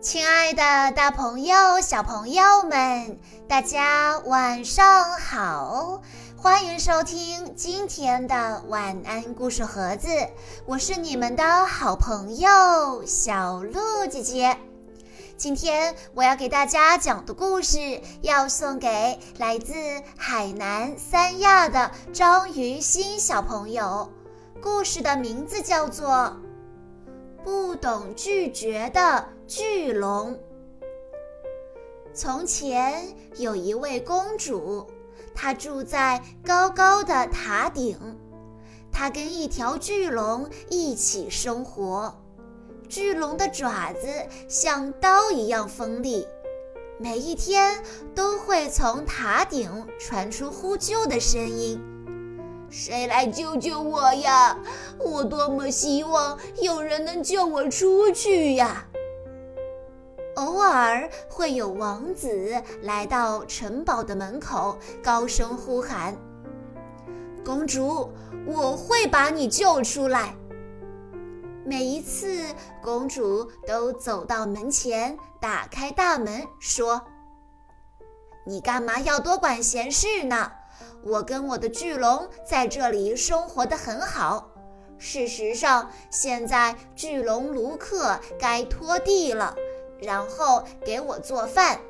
亲爱的，大朋友、小朋友们，大家晚上好！欢迎收听今天的晚安故事盒子，我是你们的好朋友小鹿姐姐。今天我要给大家讲的故事，要送给来自海南三亚的张于欣小朋友。故事的名字叫做。不懂拒绝的巨龙。从前有一位公主，她住在高高的塔顶，她跟一条巨龙一起生活。巨龙的爪子像刀一样锋利，每一天都会从塔顶传出呼救的声音。谁来救救我呀！我多么希望有人能救我出去呀！偶尔会有王子来到城堡的门口，高声呼喊：“公主，我会把你救出来。”每一次，公主都走到门前，打开大门，说：“你干嘛要多管闲事呢？”我跟我的巨龙在这里生活的很好。事实上，现在巨龙卢克该拖地了，然后给我做饭。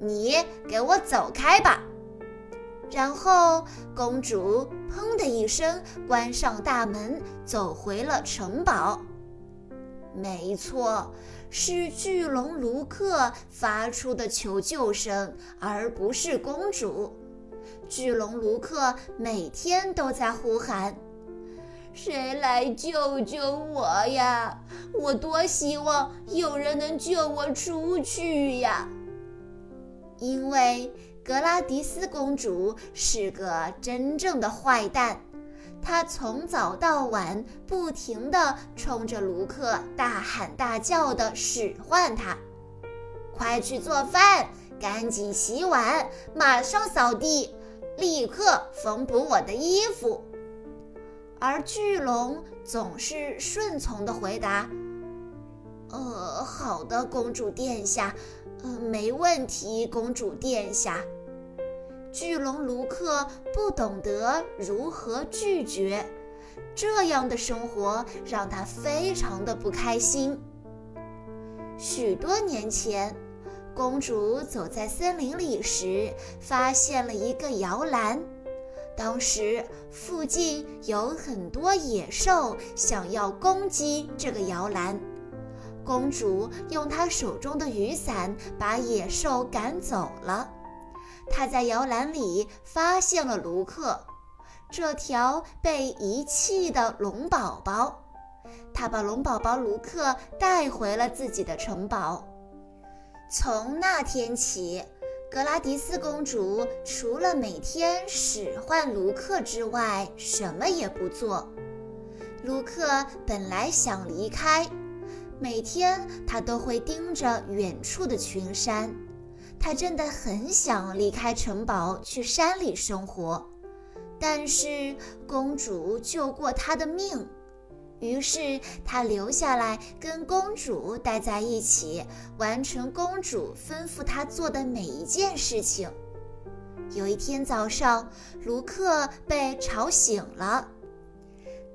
你给我走开吧！然后公主砰的一声关上大门，走回了城堡。没错，是巨龙卢克发出的求救声，而不是公主。巨龙卢克每天都在呼喊：“谁来救救我呀？我多希望有人能救我出去呀！”因为格拉迪斯公主是个真正的坏蛋，她从早到晚不停地冲着卢克大喊大叫地使唤他：“快去做饭，赶紧洗碗，马上扫地。”立刻缝补我的衣服，而巨龙总是顺从地回答：“呃，好的，公主殿下，呃，没问题，公主殿下。”巨龙卢克不懂得如何拒绝，这样的生活让他非常的不开心。许多年前。公主走在森林里时，发现了一个摇篮。当时附近有很多野兽想要攻击这个摇篮，公主用她手中的雨伞把野兽赶走了。她在摇篮里发现了卢克，这条被遗弃的龙宝宝。她把龙宝宝卢克带回了自己的城堡。从那天起，格拉迪斯公主除了每天使唤卢克之外，什么也不做。卢克本来想离开，每天他都会盯着远处的群山，他真的很想离开城堡去山里生活，但是公主救过他的命。于是他留下来跟公主待在一起，完成公主吩咐他做的每一件事情。有一天早上，卢克被吵醒了，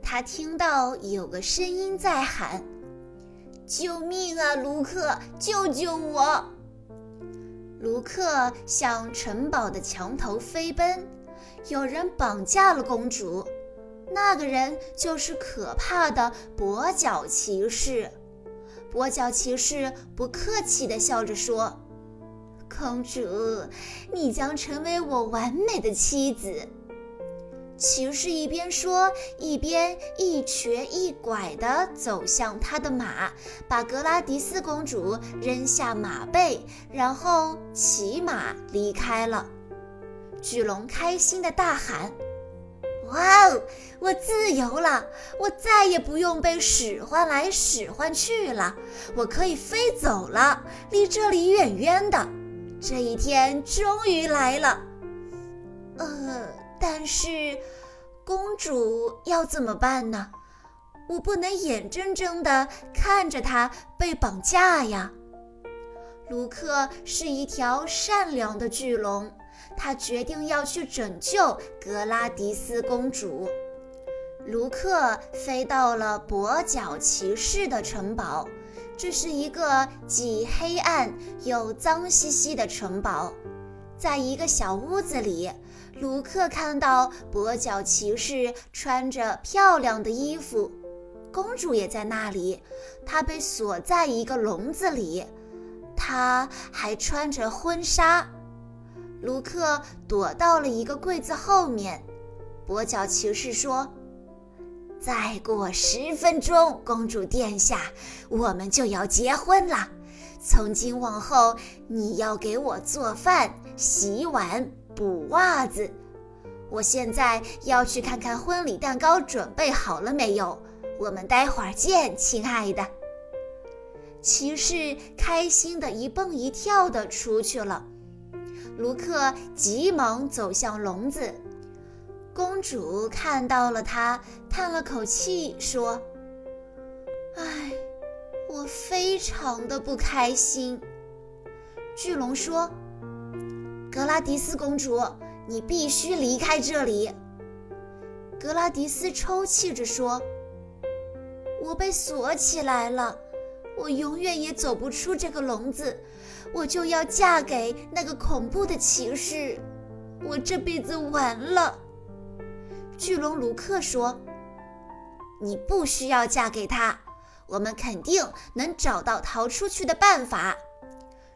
他听到有个声音在喊：“救命啊，卢克，救救我！”卢克向城堡的墙头飞奔，有人绑架了公主。那个人就是可怕的跛脚骑士。跛脚骑士不客气地笑着说：“公主，你将成为我完美的妻子。”骑士一边说，一边一瘸一拐地走向他的马，把格拉迪斯公主扔下马背，然后骑马离开了。巨龙开心地大喊。哇哦！我自由了，我再也不用被使唤来使唤去了，我可以飞走了，离这里远远的。这一天终于来了。呃，但是公主要怎么办呢？我不能眼睁睁地看着她被绑架呀。卢克是一条善良的巨龙，他决定要去拯救格拉迪斯公主。卢克飞到了跛脚骑士的城堡，这是一个既黑暗又脏兮兮的城堡。在一个小屋子里，卢克看到跛脚骑士穿着漂亮的衣服，公主也在那里，她被锁在一个笼子里。她还穿着婚纱，卢克躲到了一个柜子后面。跛脚骑士说：“再过十分钟，公主殿下，我们就要结婚了。从今往后，你要给我做饭、洗碗、补袜子。我现在要去看看婚礼蛋糕准备好了没有。我们待会儿见，亲爱的。”骑士开心的一蹦一跳的出去了，卢克急忙走向笼子。公主看到了他，叹了口气说：“唉，我非常的不开心。”巨龙说：“格拉迪斯公主，你必须离开这里。”格拉迪斯抽泣着说：“我被锁起来了。”我永远也走不出这个笼子，我就要嫁给那个恐怖的骑士，我这辈子完了。巨龙卢克说：“你不需要嫁给他，我们肯定能找到逃出去的办法。”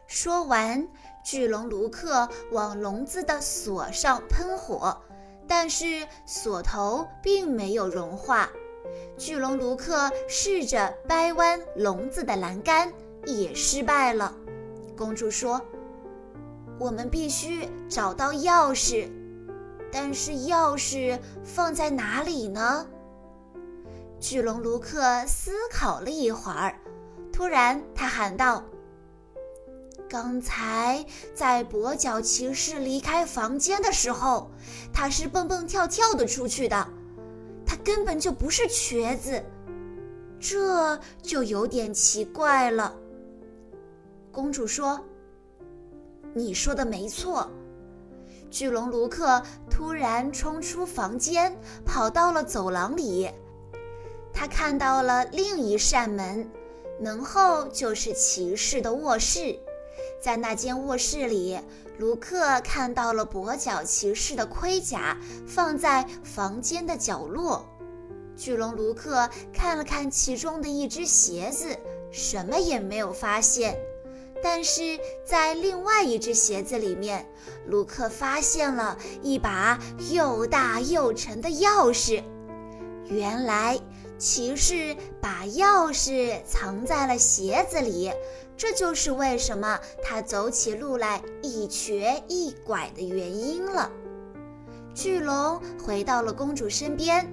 说完，巨龙卢克往笼子的锁上喷火，但是锁头并没有融化。巨龙卢克试着掰弯笼子的栏杆，也失败了。公主说：“我们必须找到钥匙，但是钥匙放在哪里呢？”巨龙卢克思考了一会儿，突然他喊道：“刚才在跛脚骑士离开房间的时候，他是蹦蹦跳跳的出去的。”他根本就不是瘸子，这就有点奇怪了。公主说：“你说的没错。”巨龙卢克突然冲出房间，跑到了走廊里。他看到了另一扇门，门后就是骑士的卧室。在那间卧室里，卢克看到了跛脚骑士的盔甲放在房间的角落。巨龙卢克看了看其中的一只鞋子，什么也没有发现。但是在另外一只鞋子里面，卢克发现了一把又大又沉的钥匙。原来骑士把钥匙藏在了鞋子里，这就是为什么他走起路来一瘸一拐的原因了。巨龙回到了公主身边。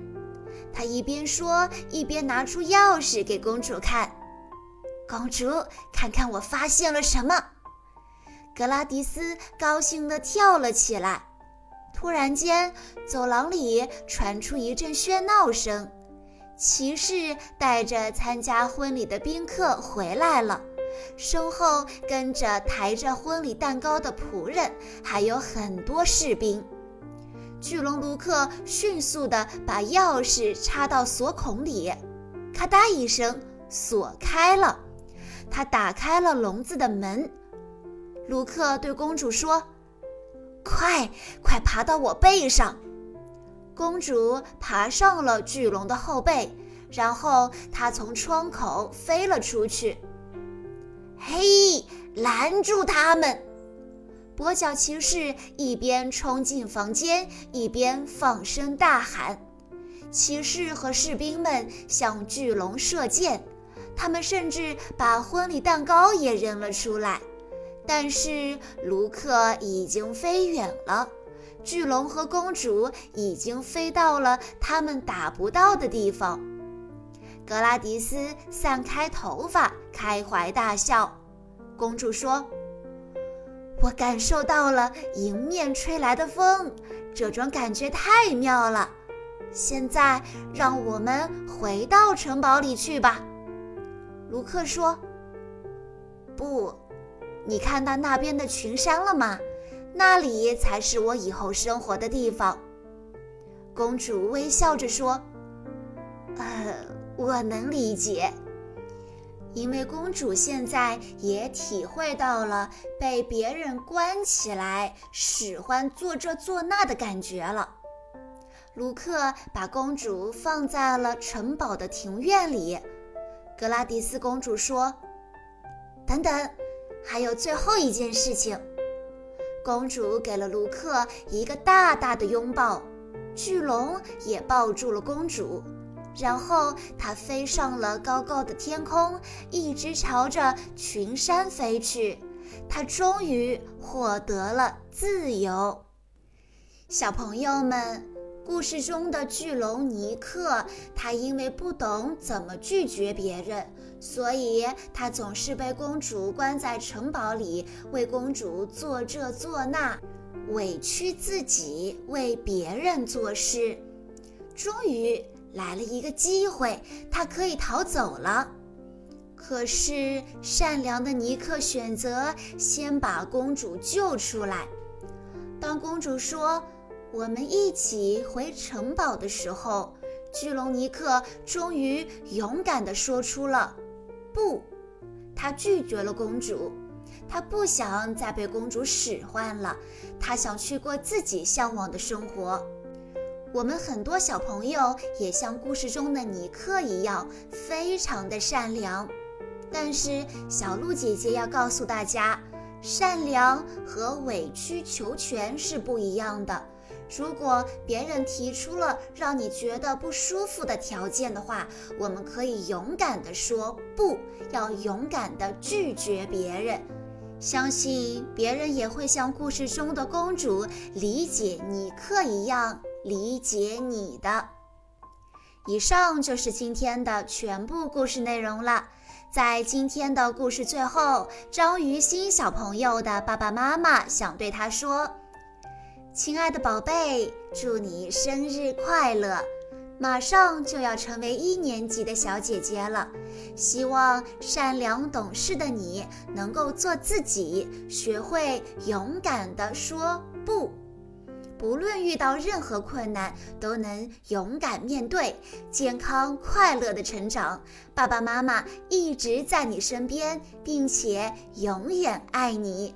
他一边说，一边拿出钥匙给公主看。公主，看看我发现了什么！格拉迪斯高兴地跳了起来。突然间，走廊里传出一阵喧闹声。骑士带着参加婚礼的宾客回来了，身后跟着抬着婚礼蛋糕的仆人，还有很多士兵。巨龙卢克迅速地把钥匙插到锁孔里，咔嗒一声，锁开了。他打开了笼子的门。卢克对公主说：“快，快爬到我背上！”公主爬上了巨龙的后背，然后她从窗口飞了出去。嘿，拦住他们！跛脚骑士一边冲进房间，一边放声大喊。骑士和士兵们向巨龙射箭，他们甚至把婚礼蛋糕也扔了出来。但是卢克已经飞远了，巨龙和公主已经飞到了他们打不到的地方。格拉迪斯散开头发，开怀大笑。公主说。我感受到了迎面吹来的风，这种感觉太妙了。现在，让我们回到城堡里去吧。卢克说：“不，你看到那边的群山了吗？那里才是我以后生活的地方。”公主微笑着说：“呃，我能理解，因为公主现在也体会到了被别人关起来，使唤做这做那的感觉了。”卢克把公主放在了城堡的庭院里。格拉迪斯公主说：“等等，还有最后一件事情。”公主给了卢克一个大大的拥抱，巨龙也抱住了公主，然后它飞上了高高的天空，一直朝着群山飞去。它终于获得了自由。小朋友们。故事中的巨龙尼克，他因为不懂怎么拒绝别人，所以他总是被公主关在城堡里，为公主做这做那，委屈自己为别人做事。终于来了一个机会，他可以逃走了。可是善良的尼克选择先把公主救出来。当公主说。我们一起回城堡的时候，巨龙尼克终于勇敢地说出了“不”。他拒绝了公主，他不想再被公主使唤了，他想去过自己向往的生活。我们很多小朋友也像故事中的尼克一样，非常的善良。但是小鹿姐姐要告诉大家，善良和委曲求全是不一样的。如果别人提出了让你觉得不舒服的条件的话，我们可以勇敢地说不，要勇敢地拒绝别人。相信别人也会像故事中的公主理解尼克一样理解你的。以上就是今天的全部故事内容了。在今天的故事最后，张于心小朋友的爸爸妈妈想对他说。亲爱的宝贝，祝你生日快乐！马上就要成为一年级的小姐姐了，希望善良懂事的你能够做自己，学会勇敢地说不。不论遇到任何困难，都能勇敢面对，健康快乐的成长。爸爸妈妈一直在你身边，并且永远爱你。